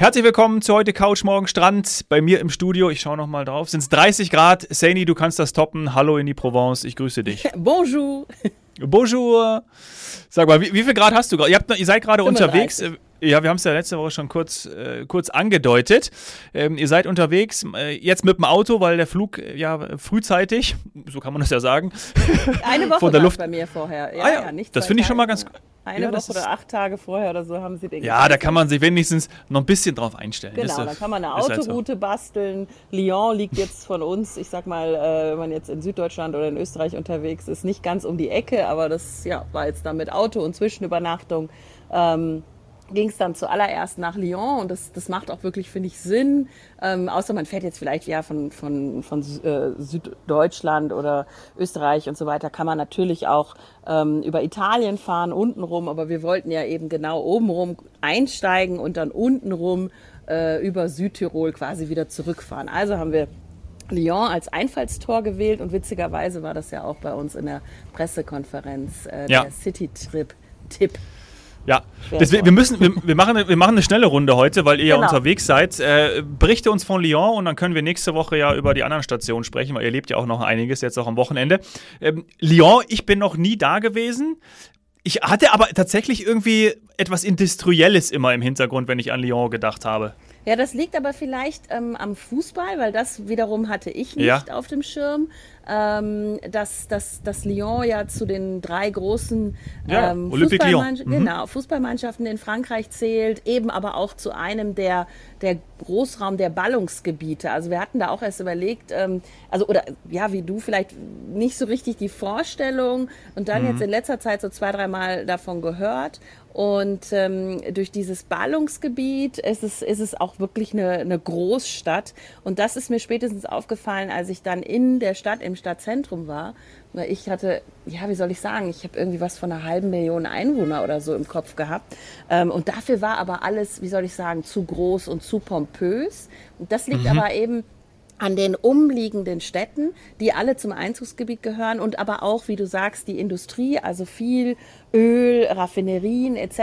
Herzlich willkommen zu heute Couch Morgen Strand. Bei mir im Studio, ich schaue nochmal drauf, sind es 30 Grad. Saini, du kannst das toppen. Hallo in die Provence, ich grüße dich. Bonjour. Bonjour. Sag mal, wie, wie viel Grad hast du gerade? Ihr, ihr, seid gerade unterwegs. Ja, wir haben es ja letzte Woche schon kurz, äh, kurz angedeutet. Ähm, ihr seid unterwegs, äh, jetzt mit dem Auto, weil der Flug äh, ja frühzeitig, so kann man das ja sagen. Eine Woche von der Luft bei mir vorher. Ja, ah, ja, ja nicht das finde ich schon mal ganz eine ja, Woche oder acht Tage vorher oder so haben sie den. Ja, da kann man sich wenigstens noch ein bisschen drauf einstellen. Genau, da kann man eine Autoroute halt so. basteln. Lyon liegt jetzt von uns, ich sag mal, äh, wenn man jetzt in Süddeutschland oder in Österreich unterwegs ist, nicht ganz um die Ecke, aber das ja, war jetzt dann mit Auto und Zwischenübernachtung. Ähm, ging es dann zuallererst nach Lyon und das, das macht auch wirklich, finde ich, Sinn. Ähm, außer man fährt jetzt vielleicht ja von, von, von äh, Süddeutschland oder Österreich und so weiter, kann man natürlich auch ähm, über Italien fahren, untenrum, aber wir wollten ja eben genau obenrum einsteigen und dann untenrum äh, über Südtirol quasi wieder zurückfahren. Also haben wir Lyon als Einfallstor gewählt und witzigerweise war das ja auch bei uns in der Pressekonferenz äh, ja. der City-Trip-Tipp. Ja, Deswegen, wir müssen, wir, wir, machen, wir machen eine schnelle Runde heute, weil ihr genau. ja unterwegs seid. Äh, berichte uns von Lyon und dann können wir nächste Woche ja über die anderen Stationen sprechen, weil ihr lebt ja auch noch einiges, jetzt auch am Wochenende. Ähm, Lyon, ich bin noch nie da gewesen. Ich hatte aber tatsächlich irgendwie etwas Industrielles immer im Hintergrund, wenn ich an Lyon gedacht habe. Ja, das liegt aber vielleicht ähm, am Fußball, weil das wiederum hatte ich nicht ja. auf dem Schirm ähm, dass, dass, dass Lyon ja zu den drei großen ja, ähm, Fußballmann mhm. genau, Fußballmannschaften in Frankreich zählt, eben aber auch zu einem der, der Großraum der Ballungsgebiete. Also wir hatten da auch erst überlegt, ähm, also oder ja, wie du vielleicht nicht so richtig die Vorstellung und dann mhm. jetzt in letzter Zeit so zwei, dreimal davon gehört. Und ähm, durch dieses Ballungsgebiet ist es, ist es auch wirklich eine, eine Großstadt. Und das ist mir spätestens aufgefallen, als ich dann in der Stadt, im Stadtzentrum war. Weil ich hatte, ja, wie soll ich sagen, ich habe irgendwie was von einer halben Million Einwohner oder so im Kopf gehabt. Ähm, und dafür war aber alles, wie soll ich sagen, zu groß und zu pompös. Und das liegt mhm. aber eben an den umliegenden Städten, die alle zum Einzugsgebiet gehören und aber auch, wie du sagst, die Industrie, also viel Öl, Raffinerien etc.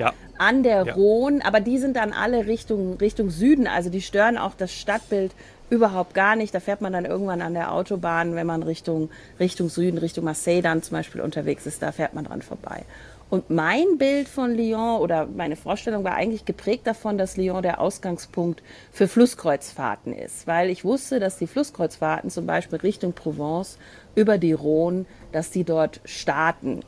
Ja. an der ja. Rhone, aber die sind dann alle Richtung, Richtung Süden, also die stören auch das Stadtbild überhaupt gar nicht. Da fährt man dann irgendwann an der Autobahn, wenn man Richtung, Richtung Süden, Richtung Marseille dann zum Beispiel unterwegs ist, da fährt man dran vorbei. Und mein Bild von Lyon oder meine Vorstellung war eigentlich geprägt davon, dass Lyon der Ausgangspunkt für Flusskreuzfahrten ist, weil ich wusste, dass die Flusskreuzfahrten zum Beispiel Richtung Provence über die Rhone, dass die dort starten.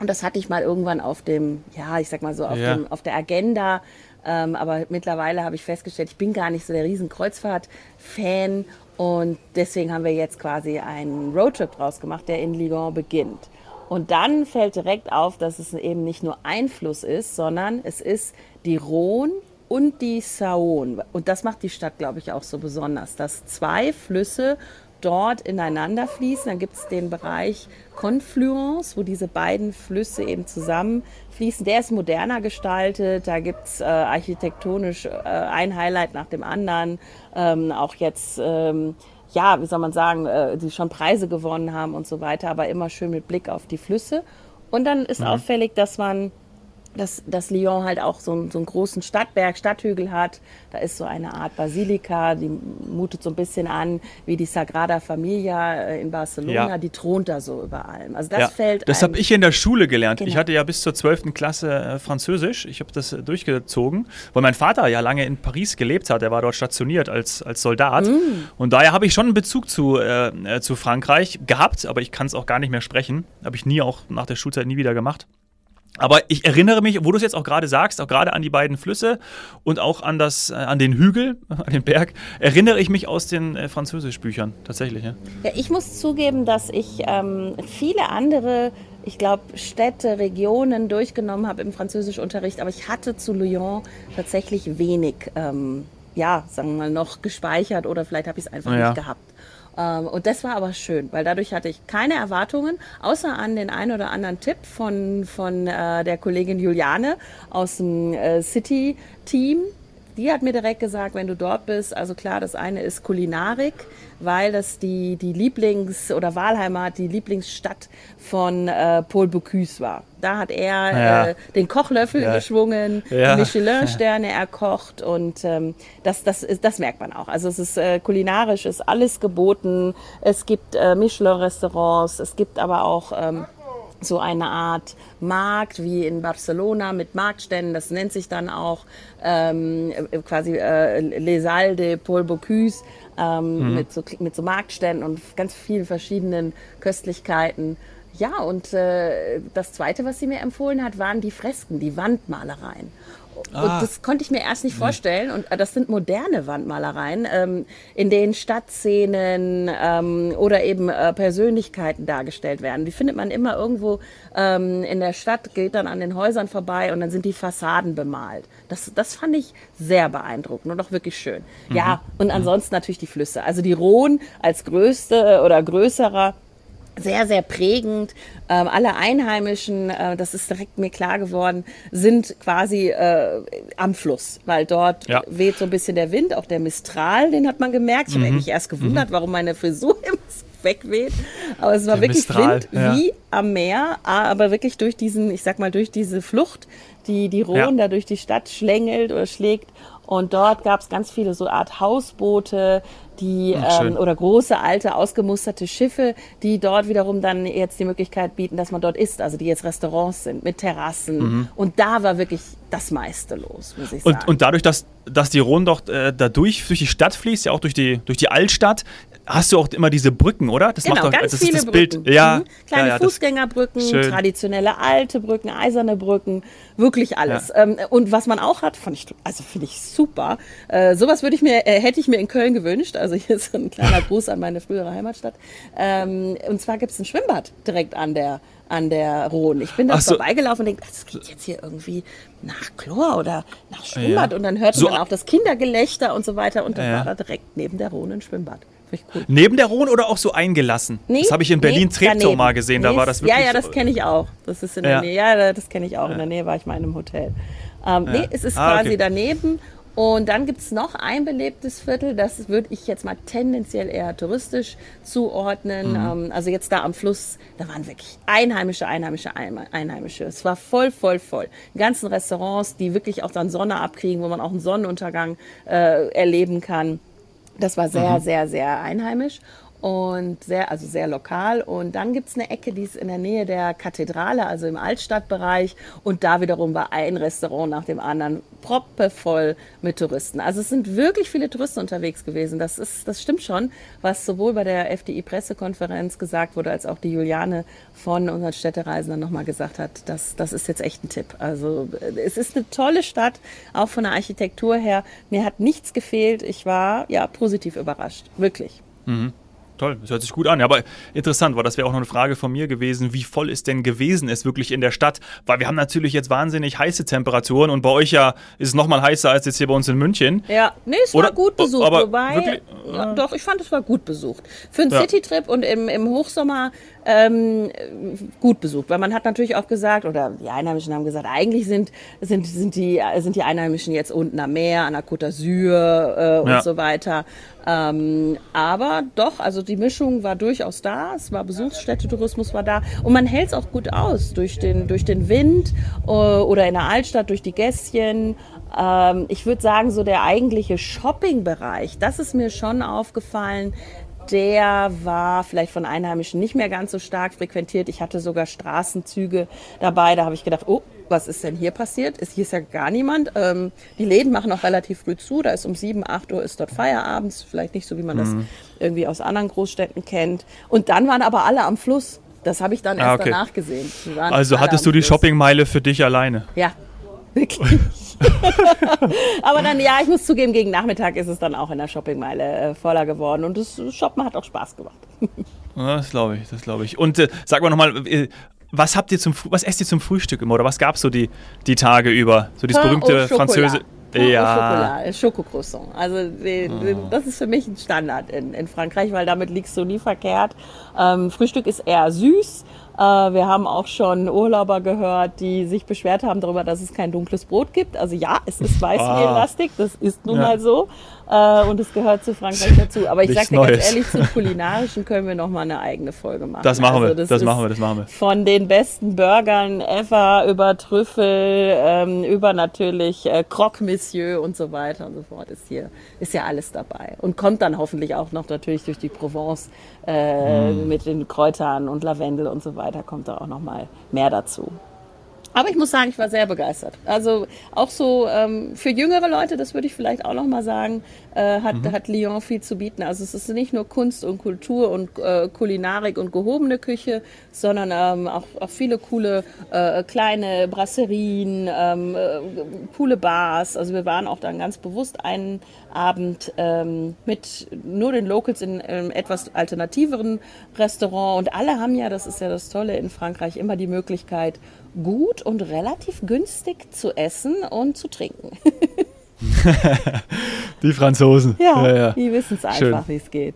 Und das hatte ich mal irgendwann auf dem, ja, ich sag mal so, auf, ja. dem, auf der Agenda. Ähm, aber mittlerweile habe ich festgestellt, ich bin gar nicht so der riesen Kreuzfahrt-Fan. Und deswegen haben wir jetzt quasi einen Roadtrip draus gemacht, der in Lyon beginnt. Und dann fällt direkt auf, dass es eben nicht nur ein Fluss ist, sondern es ist die Rhone und die Saône. Und das macht die Stadt, glaube ich, auch so besonders, dass zwei Flüsse dort ineinander fließen. Dann gibt es den Bereich Confluence, wo diese beiden Flüsse eben zusammenfließen. Der ist moderner gestaltet. Da gibt es äh, architektonisch äh, ein Highlight nach dem anderen. Ähm, auch jetzt ähm, ja, wie soll man sagen, äh, die schon Preise gewonnen haben und so weiter, aber immer schön mit Blick auf die Flüsse. Und dann ist mhm. auffällig, dass man dass, dass Lyon halt auch so, einen, so einen großen Stadtberg, Stadthügel hat. Da ist so eine Art Basilika, die mutet so ein bisschen an wie die Sagrada Familia äh, in Barcelona. Ja. Die thront da so über allem. Also das ja. fällt. Das habe ich in der Schule gelernt. Genau. Ich hatte ja bis zur 12. Klasse äh, Französisch. Ich habe das äh, durchgezogen, weil mein Vater ja lange in Paris gelebt hat. Er war dort stationiert als, als Soldat. Mm. Und daher habe ich schon einen Bezug zu, äh, zu Frankreich gehabt, aber ich kann es auch gar nicht mehr sprechen. Habe ich nie auch nach der Schulzeit nie wieder gemacht. Aber ich erinnere mich, wo du es jetzt auch gerade sagst, auch gerade an die beiden Flüsse und auch an, das, äh, an den Hügel, an den Berg, erinnere ich mich aus den äh, Französischbüchern tatsächlich. Ja. ja. ich muss zugeben, dass ich ähm, viele andere, ich glaube, Städte, Regionen durchgenommen habe im Französischunterricht, aber ich hatte zu Lyon tatsächlich wenig, ähm, ja, sagen wir mal, noch gespeichert oder vielleicht habe ich es einfach ja. nicht gehabt. Ähm, und das war aber schön, weil dadurch hatte ich keine Erwartungen, außer an den einen oder anderen Tipp von, von äh, der Kollegin Juliane aus dem äh, City-Team, die hat mir direkt gesagt, wenn du dort bist, also klar, das eine ist Kulinarik, weil das die, die Lieblings- oder Wahlheimat, die Lieblingsstadt von äh, Paul Bocuse war. Da hat er Ja. äh, den Kochlöffel Ja. geschwungen, Ja. Michelin-Sterne erkocht und ähm, das, das, ist, das merkt man auch. Also es ist äh, kulinarisch, ist alles geboten. Es gibt äh, Michelin-Restaurants, es gibt aber auch ähm, so eine Art Markt wie in Barcelona mit Marktständen. Das nennt sich dann auch ähm, äh, quasi äh, Les Salles de Paul Bocuse ähm, mit, so, mit so Marktständen und ganz vielen verschiedenen Köstlichkeiten. Ja, und äh, das Zweite, was sie mir empfohlen hat, waren die Fresken, die Wandmalereien. Ah. Und das konnte ich mir erst nicht vorstellen. Und äh, das sind moderne Wandmalereien, ähm, in denen Stadtszenen ähm, oder eben äh, Persönlichkeiten dargestellt werden. Die findet man immer irgendwo ähm, in der Stadt, geht dann an den Häusern vorbei und dann sind die Fassaden bemalt. Das, das fand ich sehr beeindruckend und auch wirklich schön. Ja, und ansonsten natürlich die Flüsse. Also die Rhone als größte oder größerer sehr, sehr prägend. Ähm, alle Einheimischen, äh, das ist direkt mir klar geworden, sind quasi äh, am Fluss, weil dort Ja. weht so ein bisschen der Wind, auch der Mistral, den hat man gemerkt. Ich habe mich erst gewundert, warum meine Frisur immer so wegweht. Aber es war Der wirklich Mistral, Wind ja. wie am Meer, aber wirklich durch diesen, ich sag mal, durch diese Flucht, die die Rhone Ja. da durch die Stadt schlängelt oder schlägt. Und dort gab es ganz viele so Art Hausboote, die Ach, ähm, oder große alte ausgemusterte Schiffe, die dort wiederum dann jetzt die Möglichkeit bieten, dass man dort isst, also die jetzt Restaurants sind mit Terrassen. Und da war wirklich das meiste los, muss ich sagen. Und, und dadurch, dass, dass die Rhone doch äh, dadurch durch die Stadt fließt, ja auch durch die, durch die Altstadt, hast du auch immer diese Brücken, oder? Das Genau, macht doch ganz das viele das Brücken. Bild. Ja, Mhm. Kleine ja, ja, Fußgängerbrücken, traditionelle alte Brücken, eiserne Brücken, wirklich alles. Ähm, und was man auch hat, fand ich, also finde ich super. Äh, sowas würde ich mir, äh, hätte ich mir in Köln gewünscht. Also hier ist ein kleiner Gruß an meine frühere Heimatstadt. Ähm, und zwar gibt es ein Schwimmbad direkt an der an der Rhone. Ich bin da so. vorbeigelaufen und denke, das geht jetzt hier irgendwie nach Chlor oder nach Schwimmbad. Ja. Und dann hörte So- man auch das Kindergelächter und so weiter. Und dann Ja. war da direkt neben der Rhone ein Schwimmbad. Finde ich cool. Neben der Rhone oder auch so eingelassen? Nee, das habe ich in Berlin nee, Treptow mal gesehen, da Nee, war das wirklich. Ja, ja, das kenne ich auch. Das ist in der Ja. Nähe. Ja, das kenne ich auch. In der Nähe war ich mal in einem Hotel. Ähm, Nee, es ist Ah, quasi okay. daneben. Und dann gibt es noch ein belebtes Viertel, das würde ich jetzt mal tendenziell eher touristisch zuordnen. Mhm. Ähm, also jetzt da am Fluss, da waren wirklich Einheimische, Einheimische, Einheimische. Es war voll, voll, voll. Die ganzen Restaurants, die wirklich auch dann Sonne abkriegen, wo man auch einen Sonnenuntergang äh, erleben kann. Das war sehr, sehr, sehr einheimisch und sehr, also sehr lokal. Und dann gibt's eine Ecke, die ist in der Nähe der Kathedrale, also im Altstadtbereich. Und da wiederum war ein Restaurant nach dem anderen proppevoll mit Touristen. Also es sind wirklich viele Touristen unterwegs gewesen. Das ist, das stimmt schon, was sowohl bei der FDI-Pressekonferenz gesagt wurde, als auch die Juliane von unseren Städtereisenden nochmal gesagt hat. Das, das ist jetzt echt ein Tipp. Also äh, es ist eine tolle Stadt, auch von der Architektur her. Mir hat nichts gefehlt. Ich war ja positiv überrascht. Wirklich. Toll, das hört sich gut an. Ja, aber interessant, weil das wäre auch noch eine Frage von mir gewesen, wie voll es denn gewesen ist wirklich in der Stadt. Weil wir haben natürlich jetzt wahnsinnig heiße Temperaturen und bei euch ja ist es nochmal heißer als jetzt hier bei uns in München. Ja, nee, es Oder- war gut besucht. aber wobei, wirklich- ja, doch, ich fand, es war gut besucht. Für einen Ja. Citytrip und im, im Hochsommer ähm, gut besucht. Weil man hat natürlich auch gesagt, oder die Einheimischen haben gesagt, eigentlich sind, sind, sind, die, sind die Einheimischen jetzt unten am Meer, an der Côte d'Azur äh, und Ja. so weiter. Ähm, aber doch, also die Mischung war durchaus da. Es war Besuchsstätte-Tourismus war da. Und man hält es auch gut aus durch den, durch den Wind äh, oder in der Altstadt durch die Gässchen. Ähm, ich würde sagen, so der eigentliche Shopping-Bereich, das ist mir schon aufgefallen. Der war vielleicht von Einheimischen nicht mehr ganz so stark frequentiert. Ich hatte sogar Straßenzüge dabei. Da habe ich gedacht, oh, was ist denn hier passiert? Ist, hier ist ja gar niemand. Ähm, die Läden machen auch relativ früh zu. Da ist um 7, 8 Uhr ist dort Feierabend. Vielleicht nicht so, wie man das irgendwie aus anderen Großstädten kennt. Und dann waren aber alle am Fluss. Das habe ich dann erst Ah, okay. danach gesehen. Also hattest du die. Shoppingmeile für dich alleine. Ja, wirklich. Aber dann, ja, ich muss zugeben, gegen Nachmittag ist es dann auch in der Shoppingmeile äh, voller geworden. Und das Shoppen hat auch Spaß gemacht. Das glaube ich, das glaube ich. Und äh, sag mal nochmal, äh, was habt ihr zum was esst ihr zum Frühstück immer oder was gab's so die, die Tage über? So dieses berühmte französische. Ja. Chocolat, Schokocroissant. Also den, das ist für mich ein Standard in, in Frankreich, weil damit liegst du nie verkehrt. Ähm, Frühstück ist eher süß. Äh, wir haben auch schon Urlauber gehört, die sich beschwert haben darüber, dass es kein dunkles Brot gibt. Also ja, es ist Weißmehllastig, das ist nun ja. mal so. Äh, und es gehört zu Frankreich dazu. Aber ich sage dir ganz ehrlich, zum Kulinarischen können wir noch mal eine eigene Folge machen. Das machen also, wir, das, das machen wir, das machen wir. Von den besten Burgern ever über Trüffel, ähm, über natürlich äh, Croque Monsieur und so weiter und so fort ist hier, ist ja alles dabei. Und kommt dann hoffentlich auch noch natürlich durch die Provence äh, mm. mit den Kräutern und Lavendel und so weiter, kommt da auch noch mal mehr dazu. Aber ich muss sagen, ich war sehr begeistert. Also auch so ähm, für jüngere Leute, das würde ich vielleicht auch noch mal sagen, äh, hat, mhm. hat Lyon viel zu bieten. Also es ist nicht nur Kunst und Kultur und äh, Kulinarik und gehobene Küche, sondern ähm, auch, auch viele coole äh, kleine Brasserien, ähm, äh, coole Bars. Also wir waren auch dann ganz bewusst einen Abend ähm, mit nur den Locals in einem etwas alternativeren Restaurant. Und alle haben ja, das ist ja das Tolle in Frankreich, immer die Möglichkeit, gut und relativ günstig zu essen und zu trinken. die Franzosen. Ja, ja, ja. die wissen es einfach, wie es geht.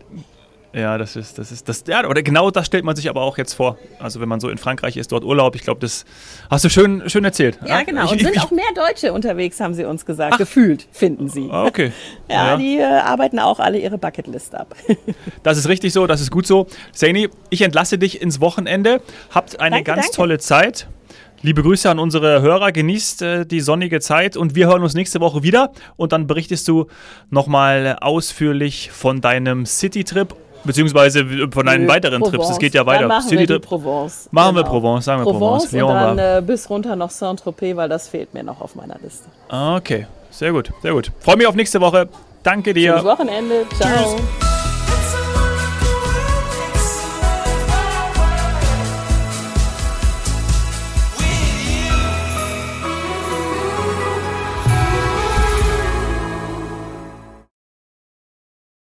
Ja, das ist, das ist, das, ja, oder genau das stellt man sich aber auch jetzt vor. Also wenn man so in Frankreich ist, dort Urlaub, ich glaube, das hast du schön, schön erzählt. Ja, ja? genau. Ich, und sind ich, auch mehr Deutsche unterwegs, haben sie uns gesagt. Ach. Gefühlt, finden sie. Ah, okay. ja, ja, die äh, arbeiten auch alle ihre Bucketlist ab. das ist richtig so, das ist gut so. Saini, ich entlasse dich ins Wochenende. Habt eine danke, ganz danke. tolle Zeit. Liebe Grüße an unsere Hörer, genießt äh, die sonnige Zeit und wir hören uns nächste Woche wieder und dann berichtest du nochmal ausführlich von deinem City-Trip beziehungsweise von deinen weiteren Provence. Trips. Es geht ja weiter. Dann machen City wir Provence. Machen genau. wir Provence, sagen wir Provence. Provence und dann äh, bis runter noch Saint-Tropez, weil das fehlt mir noch auf meiner Liste. Okay, sehr gut, sehr gut. Freue mich auf nächste Woche. Danke dir. Schönes Wochenende. Ciao. Tschüss.